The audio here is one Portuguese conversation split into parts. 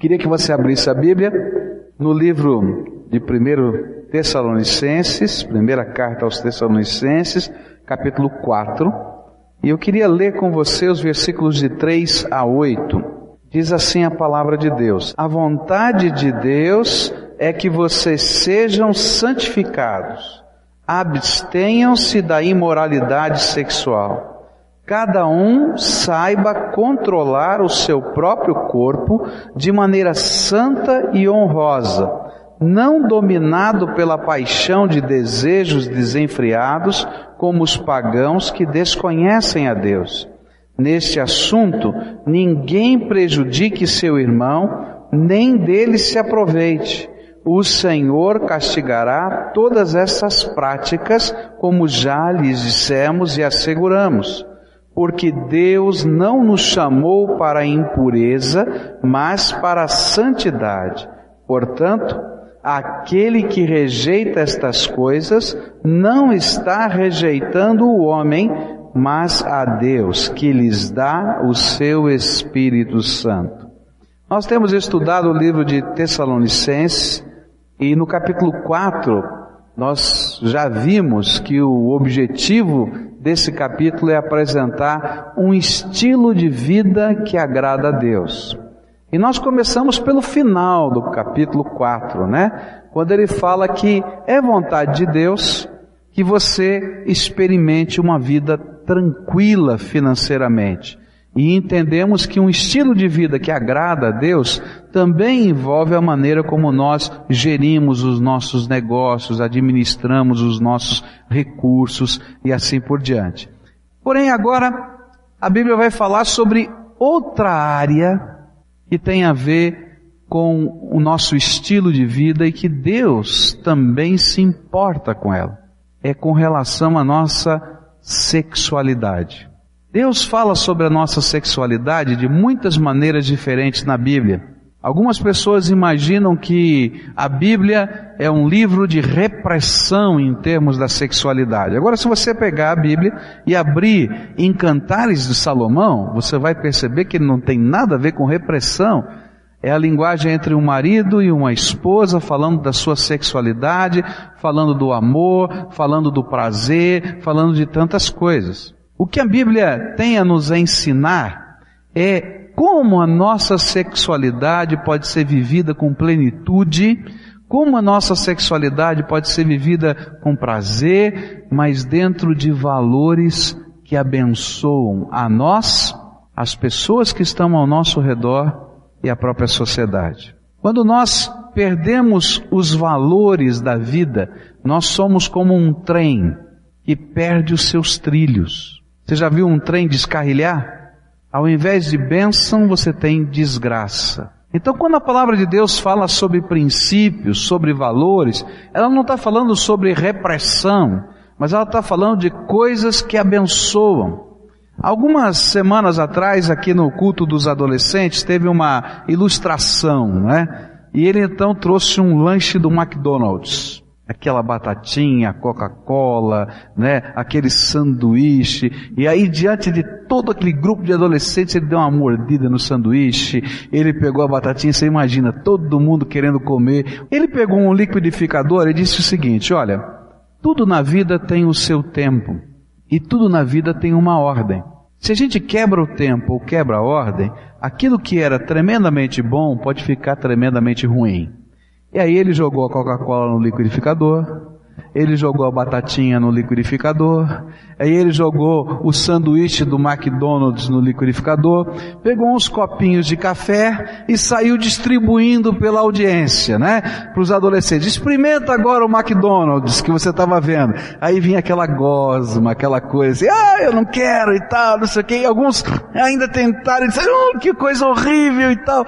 Queria que você abrisse a Bíblia no livro de 1 Tessalonicenses, primeira carta aos Tessalonicenses, capítulo 4. E eu queria ler com você os versículos de 3 a 8. Diz assim a palavra de Deus: A vontade de Deus é que vocês sejam santificados, abstenham-se da imoralidade sexual cada um saiba controlar o seu próprio corpo de maneira santa e honrosa, não dominado pela paixão de desejos desenfreados, como os pagãos que desconhecem a Deus. Neste assunto, ninguém prejudique seu irmão, nem dele se aproveite. O Senhor castigará todas essas práticas, como já lhes dissemos e asseguramos porque Deus não nos chamou para a impureza, mas para a santidade. Portanto, aquele que rejeita estas coisas não está rejeitando o homem, mas a Deus, que lhes dá o seu Espírito Santo. Nós temos estudado o livro de Tessalonicenses e no capítulo 4 nós já vimos que o objetivo desse capítulo é apresentar um estilo de vida que agrada a Deus. E nós começamos pelo final do capítulo 4, né? Quando ele fala que é vontade de Deus que você experimente uma vida tranquila financeiramente. E entendemos que um estilo de vida que agrada a Deus também envolve a maneira como nós gerimos os nossos negócios, administramos os nossos recursos e assim por diante. Porém, agora a Bíblia vai falar sobre outra área que tem a ver com o nosso estilo de vida e que Deus também se importa com ela. É com relação à nossa sexualidade. Deus fala sobre a nossa sexualidade de muitas maneiras diferentes na Bíblia. Algumas pessoas imaginam que a Bíblia é um livro de repressão em termos da sexualidade. Agora, se você pegar a Bíblia e abrir em Cantares de Salomão, você vai perceber que não tem nada a ver com repressão. É a linguagem entre um marido e uma esposa falando da sua sexualidade, falando do amor, falando do prazer, falando de tantas coisas. O que a Bíblia tem a nos ensinar é como a nossa sexualidade pode ser vivida com plenitude, como a nossa sexualidade pode ser vivida com prazer, mas dentro de valores que abençoam a nós, as pessoas que estão ao nosso redor e a própria sociedade. Quando nós perdemos os valores da vida, nós somos como um trem que perde os seus trilhos. Você já viu um trem descarrilhar? Ao invés de bênção, você tem desgraça. Então, quando a palavra de Deus fala sobre princípios, sobre valores, ela não está falando sobre repressão, mas ela está falando de coisas que abençoam. Algumas semanas atrás, aqui no culto dos adolescentes, teve uma ilustração, né? E ele então trouxe um lanche do McDonald's aquela batatinha, Coca-Cola, né, aquele sanduíche, e aí diante de todo aquele grupo de adolescentes, ele deu uma mordida no sanduíche, ele pegou a batatinha, você imagina, todo mundo querendo comer, ele pegou um liquidificador e disse o seguinte, olha, tudo na vida tem o seu tempo, e tudo na vida tem uma ordem. Se a gente quebra o tempo ou quebra a ordem, aquilo que era tremendamente bom pode ficar tremendamente ruim. E aí ele jogou a Coca-Cola no liquidificador, ele jogou a batatinha no liquidificador, aí ele jogou o sanduíche do McDonald's no liquidificador, pegou uns copinhos de café e saiu distribuindo pela audiência, né? Para os adolescentes. Experimenta agora o McDonald's que você estava vendo. Aí vinha aquela gosma, aquela coisa assim, ah, eu não quero e tal, não sei o quê. E alguns ainda tentaram e disseram, oh, que coisa horrível e tal.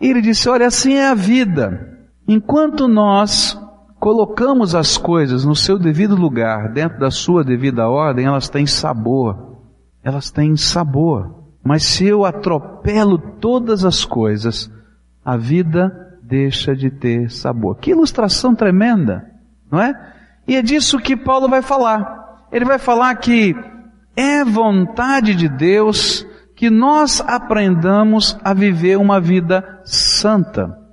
E ele disse, olha, assim é a vida. Enquanto nós colocamos as coisas no seu devido lugar, dentro da sua devida ordem, elas têm sabor. Elas têm sabor. Mas se eu atropelo todas as coisas, a vida deixa de ter sabor. Que ilustração tremenda, não é? E é disso que Paulo vai falar. Ele vai falar que é vontade de Deus que nós aprendamos a viver uma vida santa.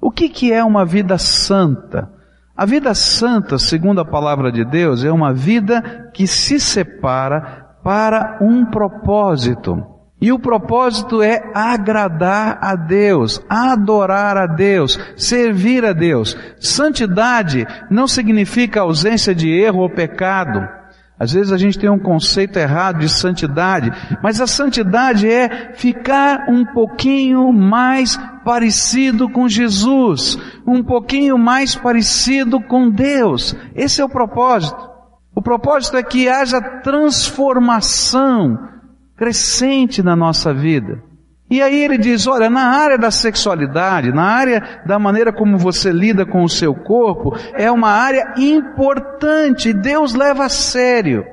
O que, que é uma vida santa? A vida santa, segundo a palavra de Deus, é uma vida que se separa para um propósito. E o propósito é agradar a Deus, adorar a Deus, servir a Deus. Santidade não significa ausência de erro ou pecado. Às vezes a gente tem um conceito errado de santidade, mas a santidade é ficar um pouquinho mais parecido com Jesus, um pouquinho mais parecido com Deus. Esse é o propósito. O propósito é que haja transformação crescente na nossa vida. E aí ele diz, olha, na área da sexualidade, na área da maneira como você lida com o seu corpo, é uma área importante, Deus leva a sério.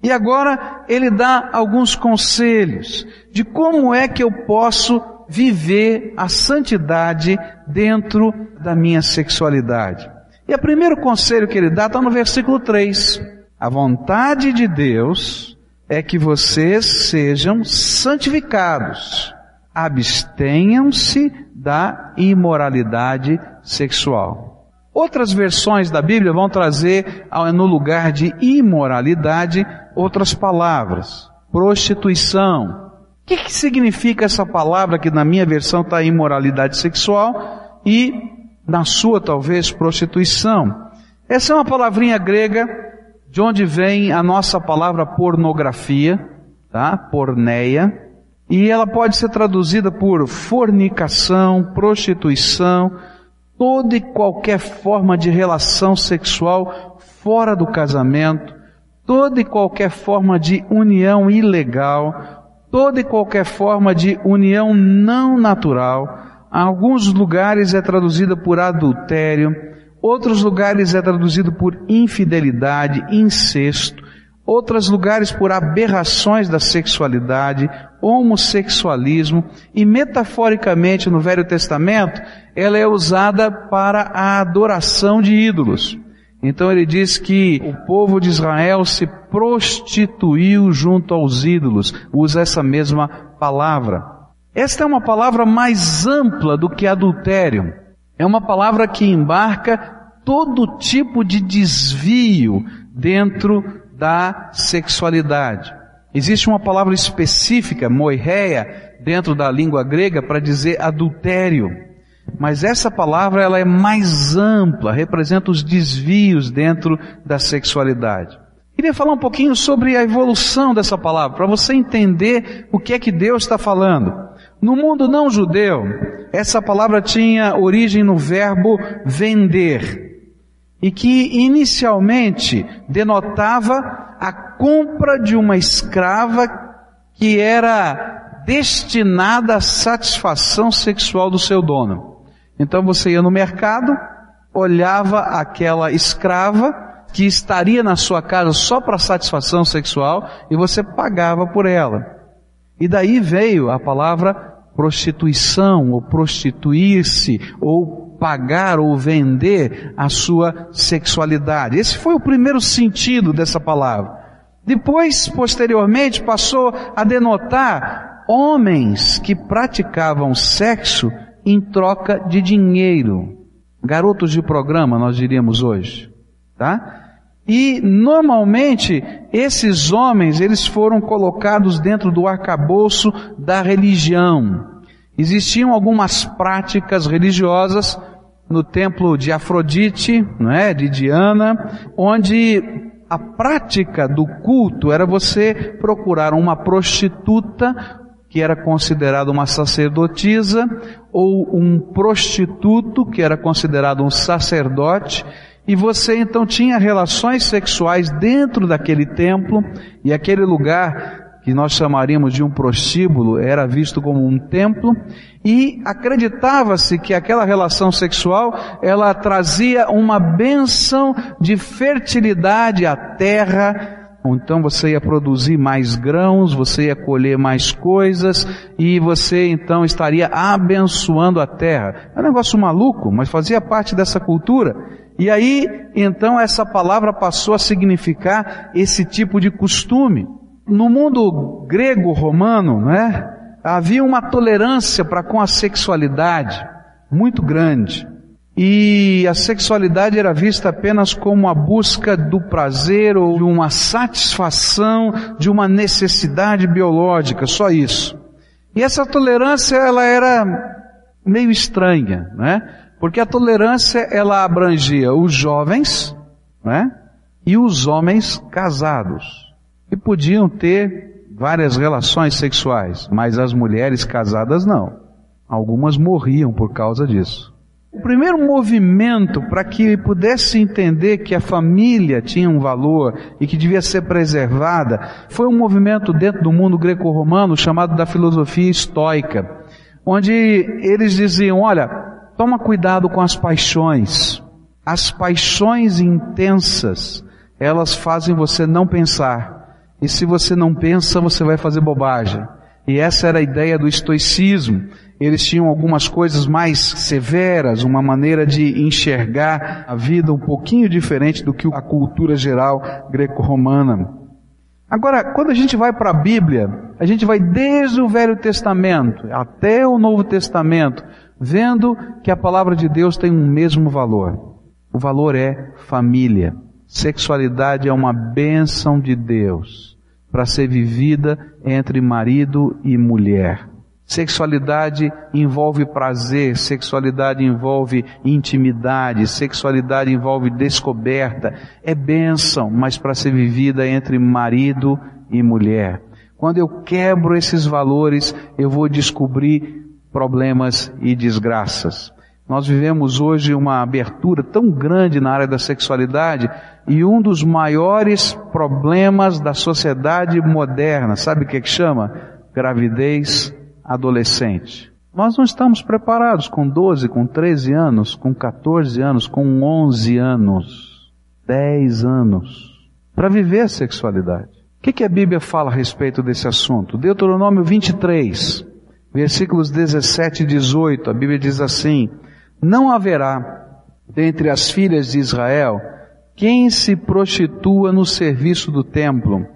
E agora ele dá alguns conselhos de como é que eu posso viver a santidade dentro da minha sexualidade. E o primeiro conselho que ele dá está no versículo 3. A vontade de Deus é que vocês sejam santificados abstenham-se da imoralidade sexual. Outras versões da Bíblia vão trazer no lugar de imoralidade outras palavras. Prostituição. O que, que significa essa palavra que na minha versão está imoralidade sexual e na sua talvez prostituição? Essa é uma palavrinha grega de onde vem a nossa palavra pornografia, tá? Porneia e ela pode ser traduzida por fornicação, prostituição, toda e qualquer forma de relação sexual fora do casamento, toda e qualquer forma de união ilegal, toda e qualquer forma de união não natural. Em alguns lugares é traduzida por adultério, outros lugares é traduzido por infidelidade, incesto, outros lugares por aberrações da sexualidade, homossexualismo e metaforicamente no Velho Testamento ela é usada para a adoração de ídolos. Então ele diz que o povo de Israel se prostituiu junto aos ídolos, usa essa mesma palavra. Esta é uma palavra mais ampla do que adultério. É uma palavra que embarca todo tipo de desvio dentro da sexualidade. Existe uma palavra específica, moireia, dentro da língua grega para dizer adultério. Mas essa palavra ela é mais ampla, representa os desvios dentro da sexualidade. Queria falar um pouquinho sobre a evolução dessa palavra, para você entender o que é que Deus está falando. No mundo não judeu, essa palavra tinha origem no verbo vender, e que inicialmente denotava a compra de uma escrava que era destinada à satisfação sexual do seu dono. Então você ia no mercado, olhava aquela escrava que estaria na sua casa só para satisfação sexual e você pagava por ela. E daí veio a palavra prostituição ou prostituir-se ou pagar ou vender a sua sexualidade. Esse foi o primeiro sentido dessa palavra. Depois, posteriormente, passou a denotar homens que praticavam sexo em troca de dinheiro. Garotos de programa, nós diríamos hoje, tá? E normalmente esses homens, eles foram colocados dentro do arcabouço da religião. Existiam algumas práticas religiosas no templo de Afrodite, não é, de Diana, onde a prática do culto era você procurar uma prostituta que era considerada uma sacerdotisa ou um prostituto que era considerado um sacerdote e você então tinha relações sexuais dentro daquele templo e aquele lugar que nós chamaríamos de um prostíbulo, era visto como um templo, e acreditava-se que aquela relação sexual, ela trazia uma bênção de fertilidade à terra, então você ia produzir mais grãos, você ia colher mais coisas, e você então estaria abençoando a terra. É um negócio maluco, mas fazia parte dessa cultura. E aí, então, essa palavra passou a significar esse tipo de costume. No mundo grego romano, né, havia uma tolerância para com a sexualidade muito grande. E a sexualidade era vista apenas como a busca do prazer ou de uma satisfação de uma necessidade biológica, só isso. E essa tolerância ela era meio estranha, né? Porque a tolerância ela abrangia os jovens, né? E os homens casados. E podiam ter várias relações sexuais, mas as mulheres casadas não. Algumas morriam por causa disso. O primeiro movimento para que pudesse entender que a família tinha um valor e que devia ser preservada foi um movimento dentro do mundo greco-romano chamado da filosofia estoica, onde eles diziam: olha, toma cuidado com as paixões. As paixões intensas, elas fazem você não pensar. E se você não pensa, você vai fazer bobagem. E essa era a ideia do estoicismo eles tinham algumas coisas mais severas, uma maneira de enxergar a vida um pouquinho diferente do que a cultura geral greco-romana. Agora, quando a gente vai para a Bíblia, a gente vai desde o Velho Testamento até o Novo Testamento, vendo que a palavra de Deus tem um mesmo valor. O valor é família. Sexualidade é uma bênção de Deus para ser vivida entre marido e mulher. Sexualidade envolve prazer, sexualidade envolve intimidade, sexualidade envolve descoberta. É bênção, mas para ser vivida entre marido e mulher. Quando eu quebro esses valores, eu vou descobrir problemas e desgraças. Nós vivemos hoje uma abertura tão grande na área da sexualidade e um dos maiores problemas da sociedade moderna, sabe o que, é que chama? Gravidez adolescente. Nós não estamos preparados com 12, com 13 anos, com 14 anos, com 11 anos, 10 anos, para viver a sexualidade. O que, que a Bíblia fala a respeito desse assunto? Deuteronômio 23, versículos 17 e 18, a Bíblia diz assim, não haverá dentre as filhas de Israel quem se prostitua no serviço do templo,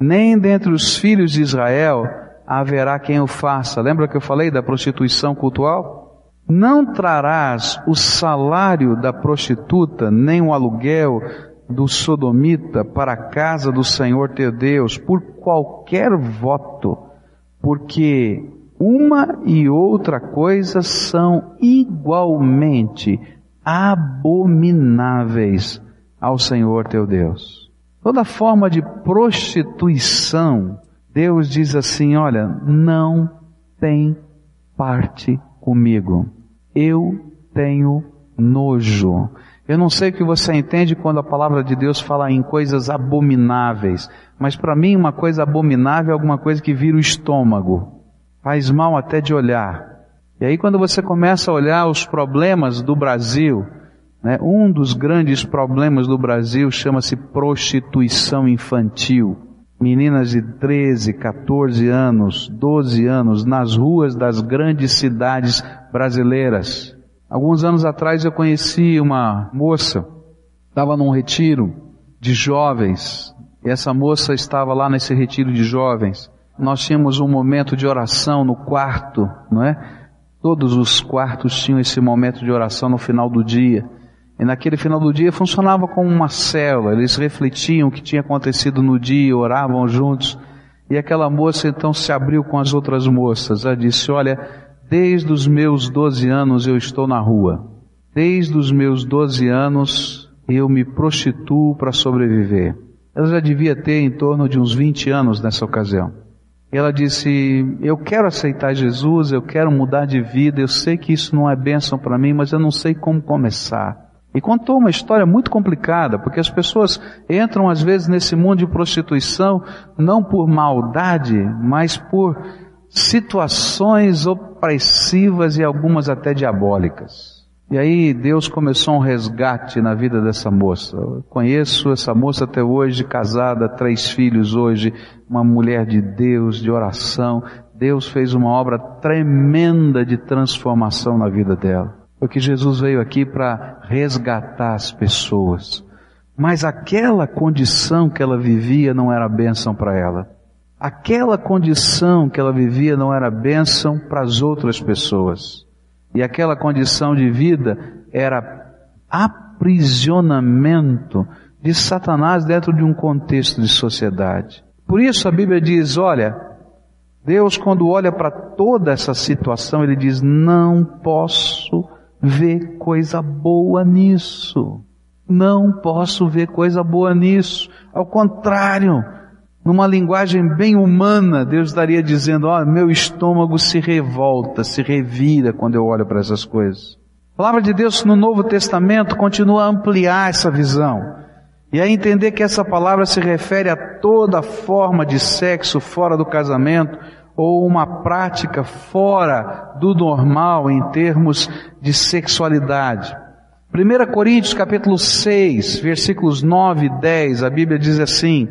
nem dentre os filhos de Israel haverá quem o faça. Lembra que eu falei da prostituição cultural? Não trarás o salário da prostituta, nem o aluguel do sodomita para a casa do Senhor teu Deus, por qualquer voto, porque uma e outra coisa são igualmente abomináveis ao Senhor teu Deus. Toda forma de prostituição Deus diz assim: olha, não tem parte comigo. Eu tenho nojo. Eu não sei o que você entende quando a palavra de Deus fala em coisas abomináveis, mas para mim uma coisa abominável é alguma coisa que vira o estômago. Faz mal até de olhar. E aí quando você começa a olhar os problemas do Brasil, né, um dos grandes problemas do Brasil chama-se prostituição infantil meninas de 13, 14 anos, 12 anos, nas ruas das grandes cidades brasileiras. Alguns anos atrás eu conheci uma moça, estava num retiro de jovens, e essa moça estava lá nesse retiro de jovens. Nós tínhamos um momento de oração no quarto, não é? Todos os quartos tinham esse momento de oração no final do dia. E naquele final do dia funcionava como uma célula, eles refletiam o que tinha acontecido no dia, oravam juntos. E aquela moça então se abriu com as outras moças. Ela disse: Olha, desde os meus 12 anos eu estou na rua. Desde os meus 12 anos eu me prostituo para sobreviver. Ela já devia ter em torno de uns 20 anos nessa ocasião. Ela disse: Eu quero aceitar Jesus, eu quero mudar de vida, eu sei que isso não é bênção para mim, mas eu não sei como começar. E contou uma história muito complicada, porque as pessoas entram às vezes nesse mundo de prostituição não por maldade, mas por situações opressivas e algumas até diabólicas. E aí Deus começou um resgate na vida dessa moça. Eu conheço essa moça até hoje, casada, três filhos hoje, uma mulher de Deus, de oração. Deus fez uma obra tremenda de transformação na vida dela. Porque Jesus veio aqui para resgatar as pessoas. Mas aquela condição que ela vivia não era bênção para ela. aquela condição que ela vivia não era bênção para as outras pessoas. E aquela condição de vida era aprisionamento de Satanás dentro de um contexto de sociedade. Por isso a Bíblia diz, olha, Deus quando olha para toda essa situação, ele diz, não posso ver coisa boa nisso. Não posso ver coisa boa nisso. Ao contrário, numa linguagem bem humana, Deus estaria dizendo, ó, oh, meu estômago se revolta, se revira quando eu olho para essas coisas. A palavra de Deus no Novo Testamento continua a ampliar essa visão. E a entender que essa palavra se refere a toda forma de sexo fora do casamento ou uma prática fora do normal em termos de sexualidade. 1 Coríntios capítulo 6, versículos 9 e 10, a Bíblia diz assim,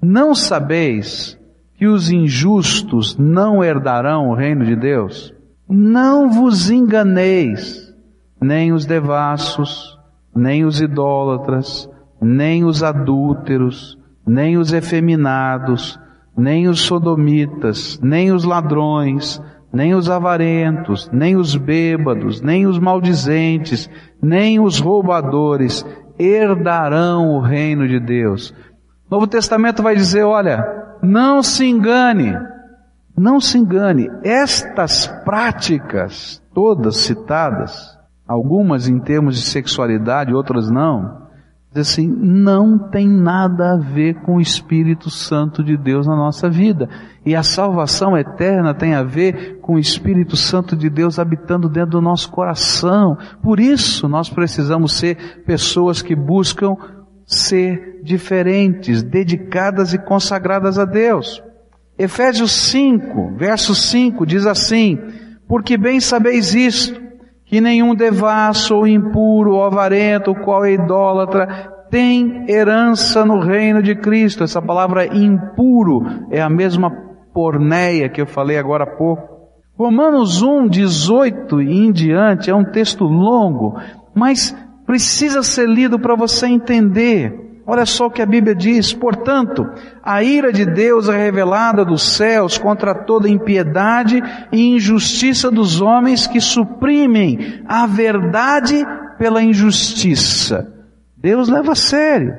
Não sabeis que os injustos não herdarão o reino de Deus? Não vos enganeis, nem os devassos, nem os idólatras, nem os adúlteros, nem os efeminados, nem os sodomitas, nem os ladrões, nem os avarentos, nem os bêbados, nem os maldizentes, nem os roubadores herdarão o reino de Deus. Novo Testamento vai dizer, olha, não se engane, não se engane, estas práticas, todas citadas, algumas em termos de sexualidade, outras não, assim, não tem nada a ver com o Espírito Santo de Deus na nossa vida. E a salvação eterna tem a ver com o Espírito Santo de Deus habitando dentro do nosso coração. Por isso nós precisamos ser pessoas que buscam ser diferentes, dedicadas e consagradas a Deus. Efésios 5, verso 5 diz assim, porque bem sabeis isto, que nenhum devasso ou impuro ou avarento, qual é idólatra, tem herança no reino de Cristo. Essa palavra impuro é a mesma porneia que eu falei agora há pouco. Romanos 1, 18 e em diante é um texto longo, mas precisa ser lido para você entender Olha só o que a Bíblia diz. Portanto, a ira de Deus é revelada dos céus contra toda impiedade e injustiça dos homens que suprimem a verdade pela injustiça. Deus leva a sério.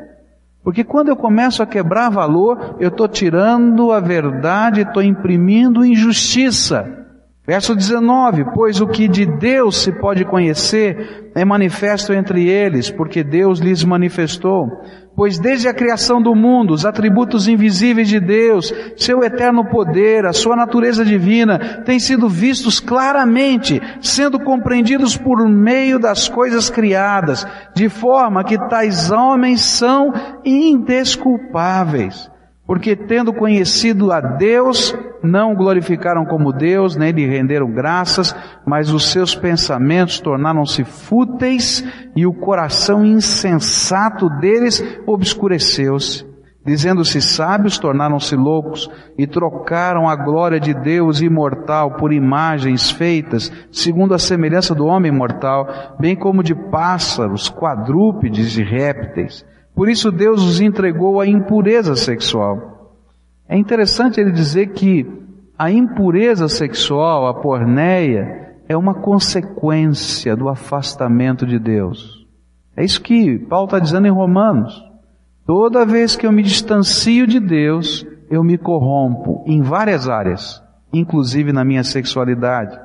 Porque quando eu começo a quebrar valor, eu estou tirando a verdade, estou imprimindo injustiça. Verso 19, pois o que de Deus se pode conhecer é manifesto entre eles, porque Deus lhes manifestou. Pois desde a criação do mundo, os atributos invisíveis de Deus, seu eterno poder, a sua natureza divina, têm sido vistos claramente, sendo compreendidos por meio das coisas criadas, de forma que tais homens são indesculpáveis. Porque tendo conhecido a Deus, não o glorificaram como Deus, nem lhe renderam graças, mas os seus pensamentos tornaram-se fúteis e o coração insensato deles obscureceu-se. Dizendo-se sábios, tornaram-se loucos e trocaram a glória de Deus imortal por imagens feitas segundo a semelhança do homem mortal, bem como de pássaros, quadrúpedes e répteis. Por isso Deus os entregou à impureza sexual. É interessante ele dizer que a impureza sexual, a porneia, é uma consequência do afastamento de Deus. É isso que Paulo está dizendo em Romanos. Toda vez que eu me distancio de Deus, eu me corrompo em várias áreas, inclusive na minha sexualidade.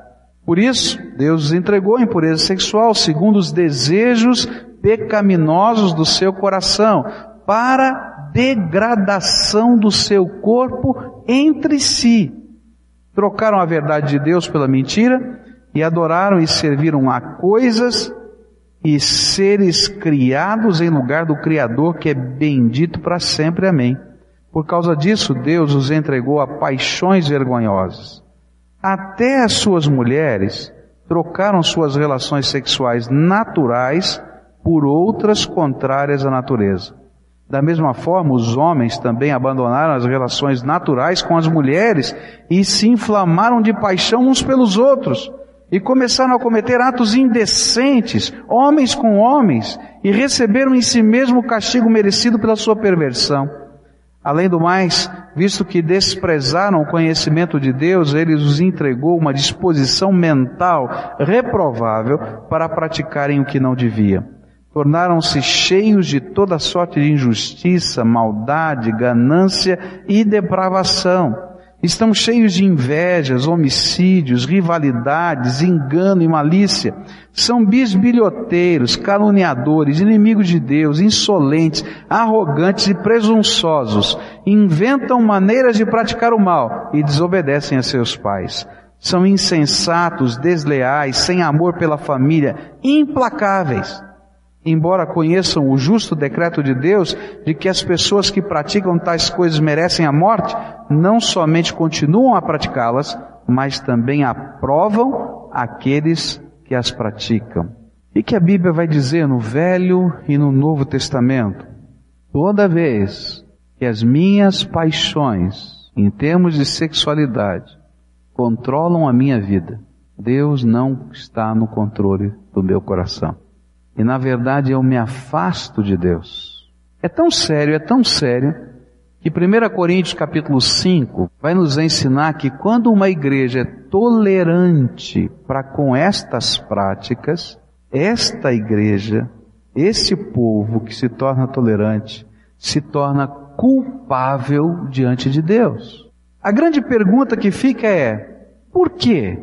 Por isso, Deus os entregou a impureza sexual, segundo os desejos pecaminosos do seu coração, para degradação do seu corpo entre si. Trocaram a verdade de Deus pela mentira e adoraram e serviram a coisas e seres criados em lugar do Criador que é bendito para sempre. Amém. Por causa disso, Deus os entregou a paixões vergonhosas. Até as suas mulheres trocaram suas relações sexuais naturais por outras contrárias à natureza. Da mesma forma, os homens também abandonaram as relações naturais com as mulheres e se inflamaram de paixão uns pelos outros e começaram a cometer atos indecentes, homens com homens, e receberam em si mesmo o castigo merecido pela sua perversão. Além do mais, visto que desprezaram o conhecimento de Deus, ele os entregou uma disposição mental reprovável para praticarem o que não devia. Tornaram-se cheios de toda sorte de injustiça, maldade, ganância e depravação Estão cheios de invejas, homicídios, rivalidades, engano e malícia. São bisbilhoteiros, caluniadores, inimigos de Deus, insolentes, arrogantes e presunçosos. Inventam maneiras de praticar o mal e desobedecem a seus pais. São insensatos, desleais, sem amor pela família, implacáveis embora conheçam o justo decreto de Deus de que as pessoas que praticam tais coisas merecem a morte, não somente continuam a praticá-las, mas também aprovam aqueles que as praticam. E que a Bíblia vai dizer no Velho e no Novo Testamento? Toda vez que as minhas paixões, em termos de sexualidade, controlam a minha vida, Deus não está no controle do meu coração. E na verdade eu me afasto de Deus. É tão sério, é tão sério, que 1 Coríntios capítulo 5 vai nos ensinar que quando uma igreja é tolerante para com estas práticas, esta igreja, esse povo que se torna tolerante, se torna culpável diante de Deus. A grande pergunta que fica é, por quê?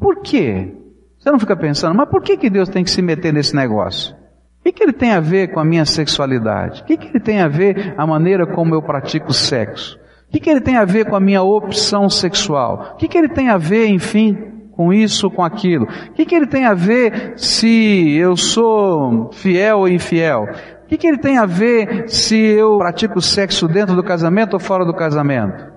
Por quê? Você não fica pensando, mas por que, que Deus tem que se meter nesse negócio? O que, que ele tem a ver com a minha sexualidade? O que, que ele tem a ver a maneira como eu pratico sexo? O que, que ele tem a ver com a minha opção sexual? O que, que ele tem a ver, enfim, com isso, com aquilo? O que, que ele tem a ver se eu sou fiel ou infiel? O que, que ele tem a ver se eu pratico sexo dentro do casamento ou fora do casamento?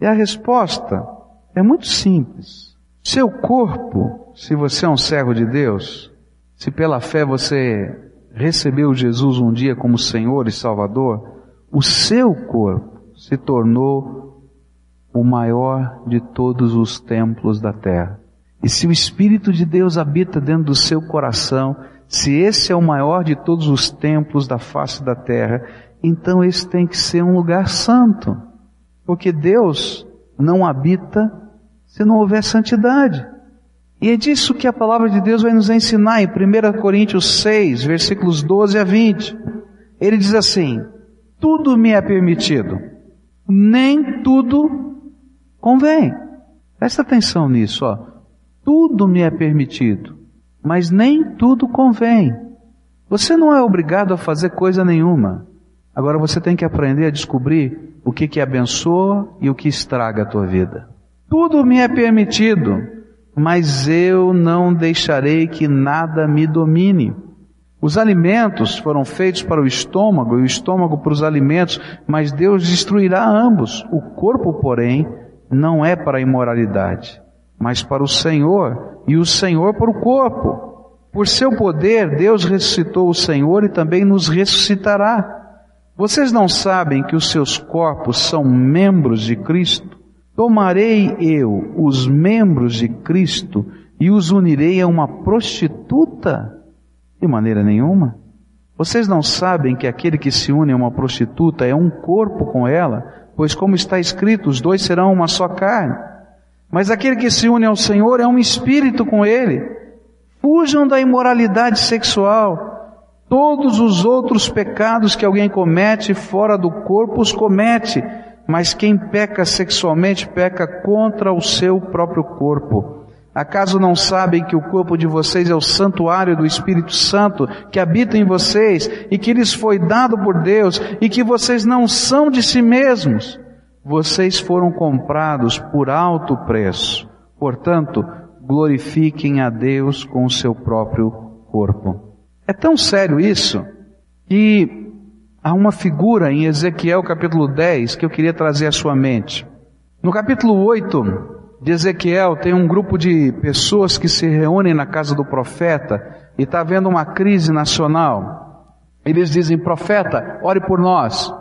E a resposta é muito simples. Seu corpo se você é um servo de Deus, se pela fé você recebeu Jesus um dia como Senhor e Salvador, o seu corpo se tornou o maior de todos os templos da terra. E se o Espírito de Deus habita dentro do seu coração, se esse é o maior de todos os templos da face da terra, então esse tem que ser um lugar santo. Porque Deus não habita se não houver santidade. E é disso que a palavra de Deus vai nos ensinar em 1 Coríntios 6, versículos 12 a 20. Ele diz assim: Tudo me é permitido, nem tudo convém. Presta atenção nisso, ó. Tudo me é permitido, mas nem tudo convém. Você não é obrigado a fazer coisa nenhuma. Agora você tem que aprender a descobrir o que que abençoa e o que estraga a tua vida. Tudo me é permitido, mas eu não deixarei que nada me domine. Os alimentos foram feitos para o estômago e o estômago para os alimentos, mas Deus destruirá ambos. O corpo, porém, não é para a imoralidade, mas para o Senhor, e o Senhor para o corpo. Por seu poder, Deus ressuscitou o Senhor e também nos ressuscitará. Vocês não sabem que os seus corpos são membros de Cristo? Tomarei eu os membros de Cristo e os unirei a uma prostituta? De maneira nenhuma. Vocês não sabem que aquele que se une a uma prostituta é um corpo com ela, pois como está escrito, os dois serão uma só carne. Mas aquele que se une ao Senhor é um espírito com ele. Fujam da imoralidade sexual. Todos os outros pecados que alguém comete fora do corpo os comete mas quem peca sexualmente peca contra o seu próprio corpo. Acaso não sabem que o corpo de vocês é o santuário do Espírito Santo que habita em vocês e que lhes foi dado por Deus e que vocês não são de si mesmos? Vocês foram comprados por alto preço. Portanto, glorifiquem a Deus com o seu próprio corpo. É tão sério isso que há uma figura em Ezequiel capítulo 10 que eu queria trazer à sua mente. No capítulo 8 de Ezequiel tem um grupo de pessoas que se reúnem na casa do profeta e está havendo uma crise nacional. Eles dizem, profeta, ore por nós.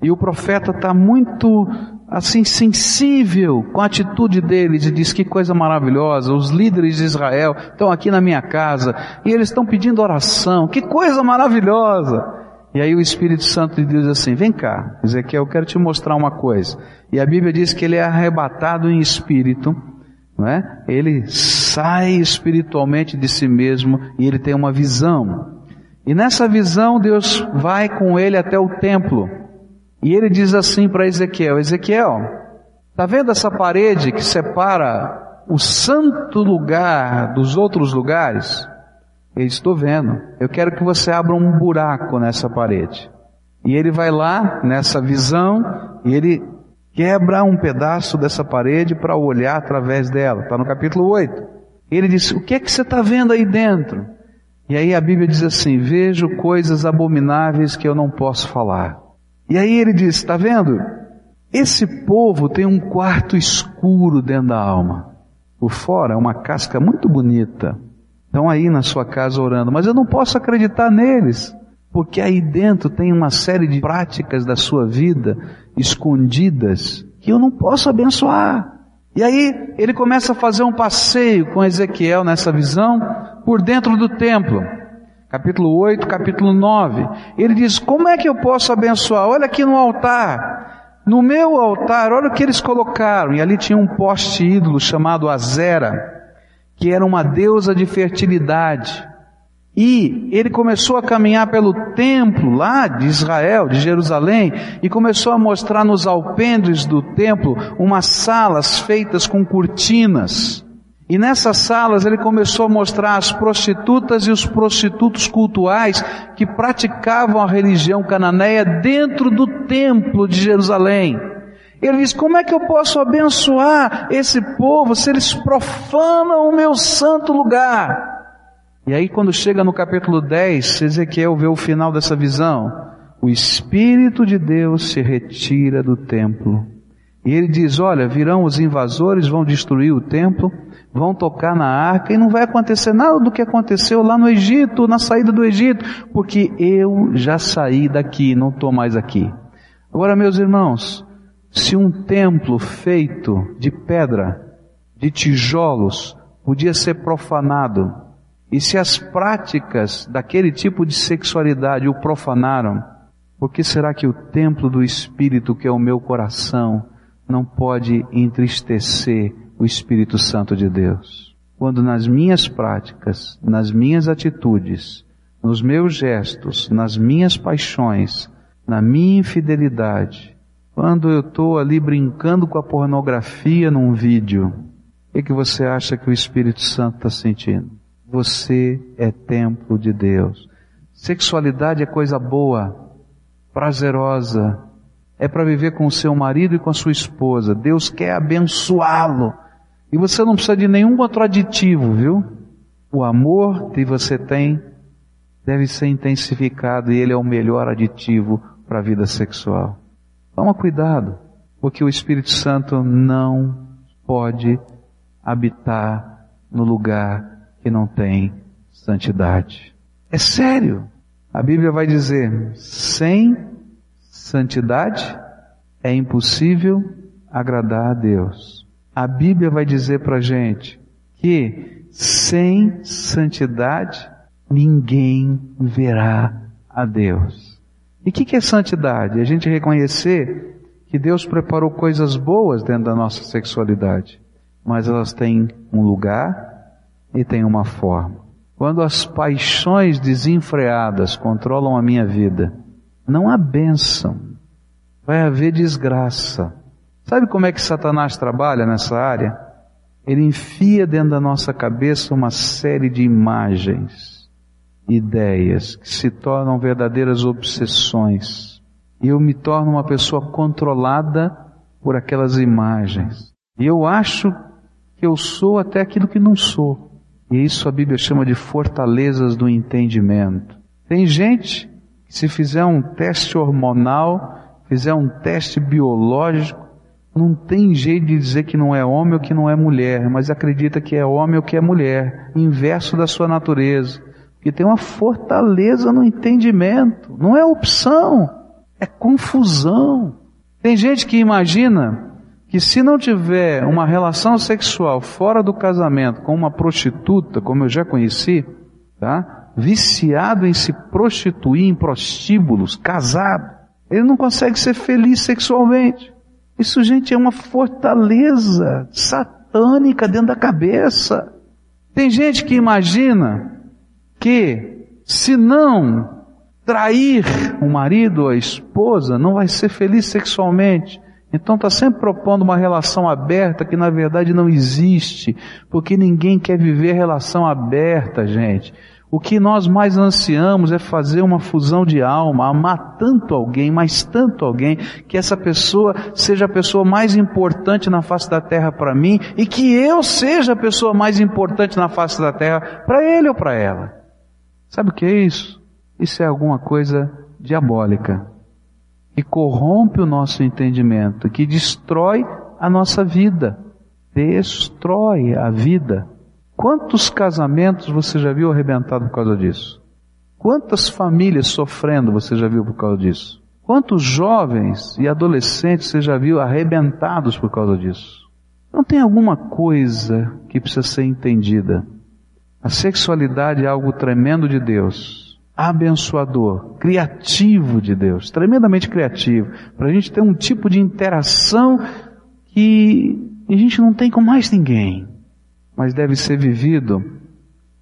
E o profeta está muito assim sensível com a atitude deles e diz que coisa maravilhosa. Os líderes de Israel estão aqui na minha casa e eles estão pedindo oração. Que coisa maravilhosa! E aí o Espírito Santo diz assim: Vem cá, Ezequiel, eu quero te mostrar uma coisa. E a Bíblia diz que ele é arrebatado em espírito, não é? Ele sai espiritualmente de si mesmo e ele tem uma visão. E nessa visão Deus vai com ele até o templo. E ele diz assim para Ezequiel: Ezequiel, tá vendo essa parede que separa o santo lugar dos outros lugares? Eu estou vendo. Eu quero que você abra um buraco nessa parede. E ele vai lá, nessa visão, e ele quebra um pedaço dessa parede para olhar através dela. Está no capítulo 8. Ele diz, o que é que você está vendo aí dentro? E aí a Bíblia diz assim, vejo coisas abomináveis que eu não posso falar. E aí ele diz, está vendo? Esse povo tem um quarto escuro dentro da alma. Por fora é uma casca muito bonita, estão aí na sua casa orando, mas eu não posso acreditar neles, porque aí dentro tem uma série de práticas da sua vida escondidas que eu não posso abençoar. E aí ele começa a fazer um passeio com Ezequiel nessa visão por dentro do templo. Capítulo 8, capítulo 9. Ele diz: Como é que eu posso abençoar? Olha aqui no altar. No meu altar, olha o que eles colocaram. E ali tinha um poste ídolo chamado Azera que era uma deusa de fertilidade. E ele começou a caminhar pelo templo lá de Israel, de Jerusalém, e começou a mostrar nos alpendres do templo umas salas feitas com cortinas. E nessas salas ele começou a mostrar as prostitutas e os prostitutos cultuais que praticavam a religião cananeia dentro do templo de Jerusalém. Ele diz: Como é que eu posso abençoar esse povo se eles profanam o meu santo lugar? E aí, quando chega no capítulo 10, Ezequiel vê o final dessa visão. O Espírito de Deus se retira do templo. E ele diz: Olha, virão os invasores, vão destruir o templo, vão tocar na arca e não vai acontecer nada do que aconteceu lá no Egito, na saída do Egito, porque eu já saí daqui, não estou mais aqui. Agora, meus irmãos, se um templo feito de pedra, de tijolos, podia ser profanado, e se as práticas daquele tipo de sexualidade o profanaram, por que será que o templo do Espírito, que é o meu coração, não pode entristecer o Espírito Santo de Deus? Quando nas minhas práticas, nas minhas atitudes, nos meus gestos, nas minhas paixões, na minha infidelidade, quando eu estou ali brincando com a pornografia num vídeo, o que, que você acha que o Espírito Santo está sentindo? Você é templo de Deus. Sexualidade é coisa boa, prazerosa, é para viver com o seu marido e com a sua esposa. Deus quer abençoá-lo. E você não precisa de nenhum outro aditivo, viu? O amor que você tem deve ser intensificado e ele é o melhor aditivo para a vida sexual. Toma cuidado, porque o Espírito Santo não pode habitar no lugar que não tem santidade. É sério. A Bíblia vai dizer: sem santidade é impossível agradar a Deus. A Bíblia vai dizer para gente que sem santidade ninguém verá a Deus. E o que, que é santidade? A gente reconhecer que Deus preparou coisas boas dentro da nossa sexualidade, mas elas têm um lugar e têm uma forma. Quando as paixões desenfreadas controlam a minha vida, não há bênção, vai haver desgraça. Sabe como é que Satanás trabalha nessa área? Ele enfia dentro da nossa cabeça uma série de imagens ideias que se tornam verdadeiras obsessões. E eu me torno uma pessoa controlada por aquelas imagens. E eu acho que eu sou até aquilo que não sou. E isso a Bíblia chama de fortalezas do entendimento. Tem gente que se fizer um teste hormonal, fizer um teste biológico, não tem jeito de dizer que não é homem ou que não é mulher, mas acredita que é homem ou que é mulher, inverso da sua natureza. Porque tem uma fortaleza no entendimento. Não é opção, é confusão. Tem gente que imagina que se não tiver uma relação sexual fora do casamento com uma prostituta, como eu já conheci, tá? viciado em se prostituir em prostíbulos, casado. Ele não consegue ser feliz sexualmente. Isso, gente, é uma fortaleza satânica dentro da cabeça. Tem gente que imagina que se não trair o marido ou a esposa, não vai ser feliz sexualmente. Então está sempre propondo uma relação aberta que na verdade não existe, porque ninguém quer viver relação aberta, gente. O que nós mais ansiamos é fazer uma fusão de alma, amar tanto alguém, mas tanto alguém, que essa pessoa seja a pessoa mais importante na face da terra para mim e que eu seja a pessoa mais importante na face da terra para ele ou para ela. Sabe o que é isso? Isso é alguma coisa diabólica que corrompe o nosso entendimento, que destrói a nossa vida, destrói a vida. Quantos casamentos você já viu arrebentado por causa disso? Quantas famílias sofrendo você já viu por causa disso? Quantos jovens e adolescentes você já viu arrebentados por causa disso? Não tem alguma coisa que precisa ser entendida. A sexualidade é algo tremendo de Deus, abençoador, criativo de Deus, tremendamente criativo, para a gente ter um tipo de interação que a gente não tem com mais ninguém mas deve ser vivido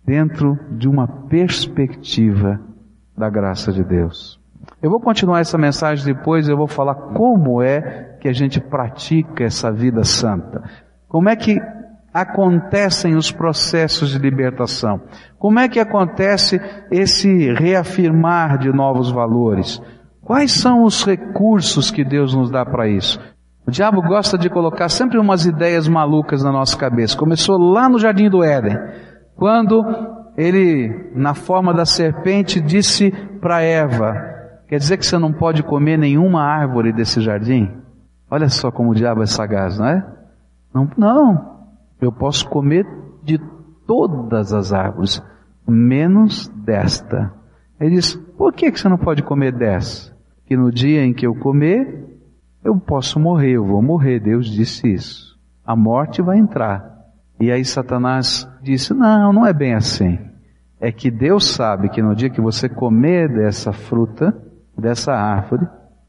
dentro de uma perspectiva da graça de Deus. Eu vou continuar essa mensagem depois, eu vou falar como é que a gente pratica essa vida santa. Como é que acontecem os processos de libertação? Como é que acontece esse reafirmar de novos valores? Quais são os recursos que Deus nos dá para isso? O diabo gosta de colocar sempre umas ideias malucas na nossa cabeça. Começou lá no jardim do Éden, quando ele, na forma da serpente, disse para Eva: Quer dizer que você não pode comer nenhuma árvore desse jardim? Olha só como o diabo é sagaz, não é? Não, não. Eu posso comer de todas as árvores, menos desta. Ele diz: Por que, você não pode comer dessa? Que no dia em que eu comer, eu posso morrer, eu vou morrer. Deus disse isso. A morte vai entrar. E aí Satanás disse: Não, não é bem assim. É que Deus sabe que no dia que você comer dessa fruta, dessa árvore,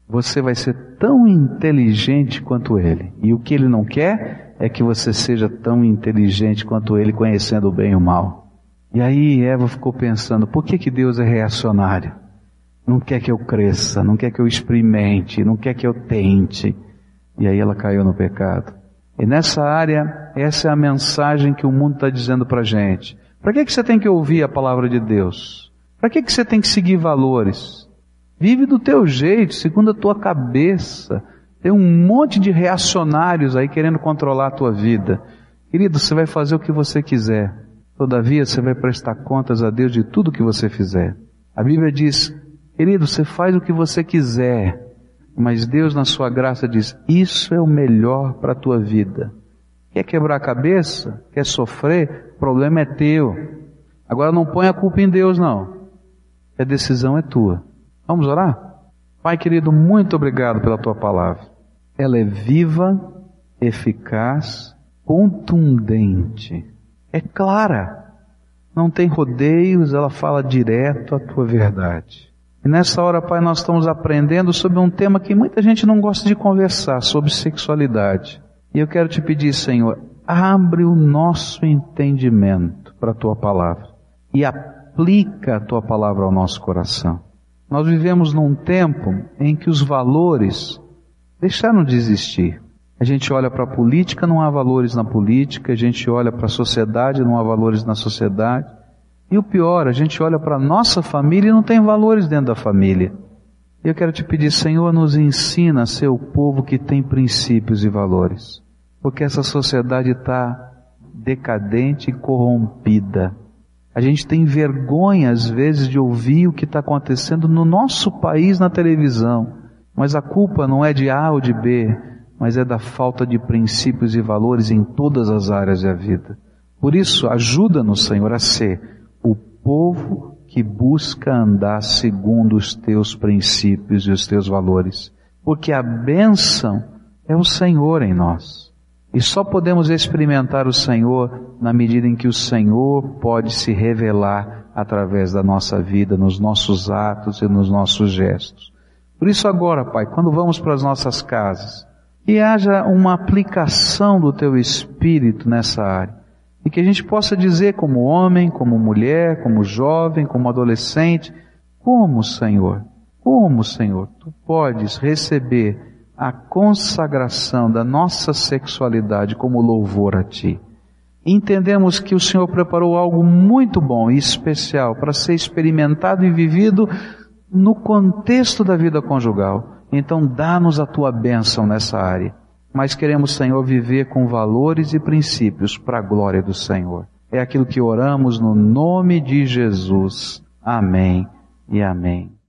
você vai ser tão inteligente quanto ele. E o que ele não quer é que você seja tão inteligente quanto ele, conhecendo o bem e o mal. E aí Eva ficou pensando: por que, que Deus é reacionário? não quer que eu cresça, não quer que eu experimente, não quer que eu tente. E aí ela caiu no pecado. E nessa área, essa é a mensagem que o mundo está dizendo para gente. Para que, que você tem que ouvir a palavra de Deus? Para que, que você tem que seguir valores? Vive do teu jeito, segundo a tua cabeça. Tem um monte de reacionários aí querendo controlar a tua vida. Querido, você vai fazer o que você quiser. Todavia, você vai prestar contas a Deus de tudo que você fizer. A Bíblia diz Querido, você faz o que você quiser, mas Deus, na sua graça, diz: Isso é o melhor para a tua vida. Quer quebrar a cabeça? Quer sofrer? O problema é teu. Agora não põe a culpa em Deus, não. A decisão é tua. Vamos orar? Pai querido, muito obrigado pela tua palavra. Ela é viva, eficaz, contundente. É clara. Não tem rodeios, ela fala direto a tua verdade. E nessa hora, Pai, nós estamos aprendendo sobre um tema que muita gente não gosta de conversar, sobre sexualidade. E eu quero te pedir, Senhor, abre o nosso entendimento para a tua palavra e aplica a tua palavra ao nosso coração. Nós vivemos num tempo em que os valores deixaram de existir. A gente olha para a política, não há valores na política, a gente olha para a sociedade, não há valores na sociedade. E o pior, a gente olha para a nossa família e não tem valores dentro da família. Eu quero te pedir, Senhor, nos ensina a ser o povo que tem princípios e valores. Porque essa sociedade está decadente e corrompida. A gente tem vergonha, às vezes, de ouvir o que está acontecendo no nosso país na televisão. Mas a culpa não é de A ou de B, mas é da falta de princípios e valores em todas as áreas da vida. Por isso, ajuda-nos, Senhor, a ser o povo que busca andar segundo os teus princípios e os teus valores. Porque a bênção é o Senhor em nós. E só podemos experimentar o Senhor na medida em que o Senhor pode se revelar através da nossa vida, nos nossos atos e nos nossos gestos. Por isso agora, Pai, quando vamos para as nossas casas, que haja uma aplicação do Teu Espírito nessa área. E que a gente possa dizer como homem, como mulher, como jovem, como adolescente, como Senhor, como Senhor, Tu podes receber a consagração da nossa sexualidade como louvor a Ti. Entendemos que o Senhor preparou algo muito bom e especial para ser experimentado e vivido no contexto da vida conjugal. Então dá-nos a Tua bênção nessa área. Mas queremos, Senhor, viver com valores e princípios para a glória do Senhor. É aquilo que oramos no nome de Jesus. Amém e amém.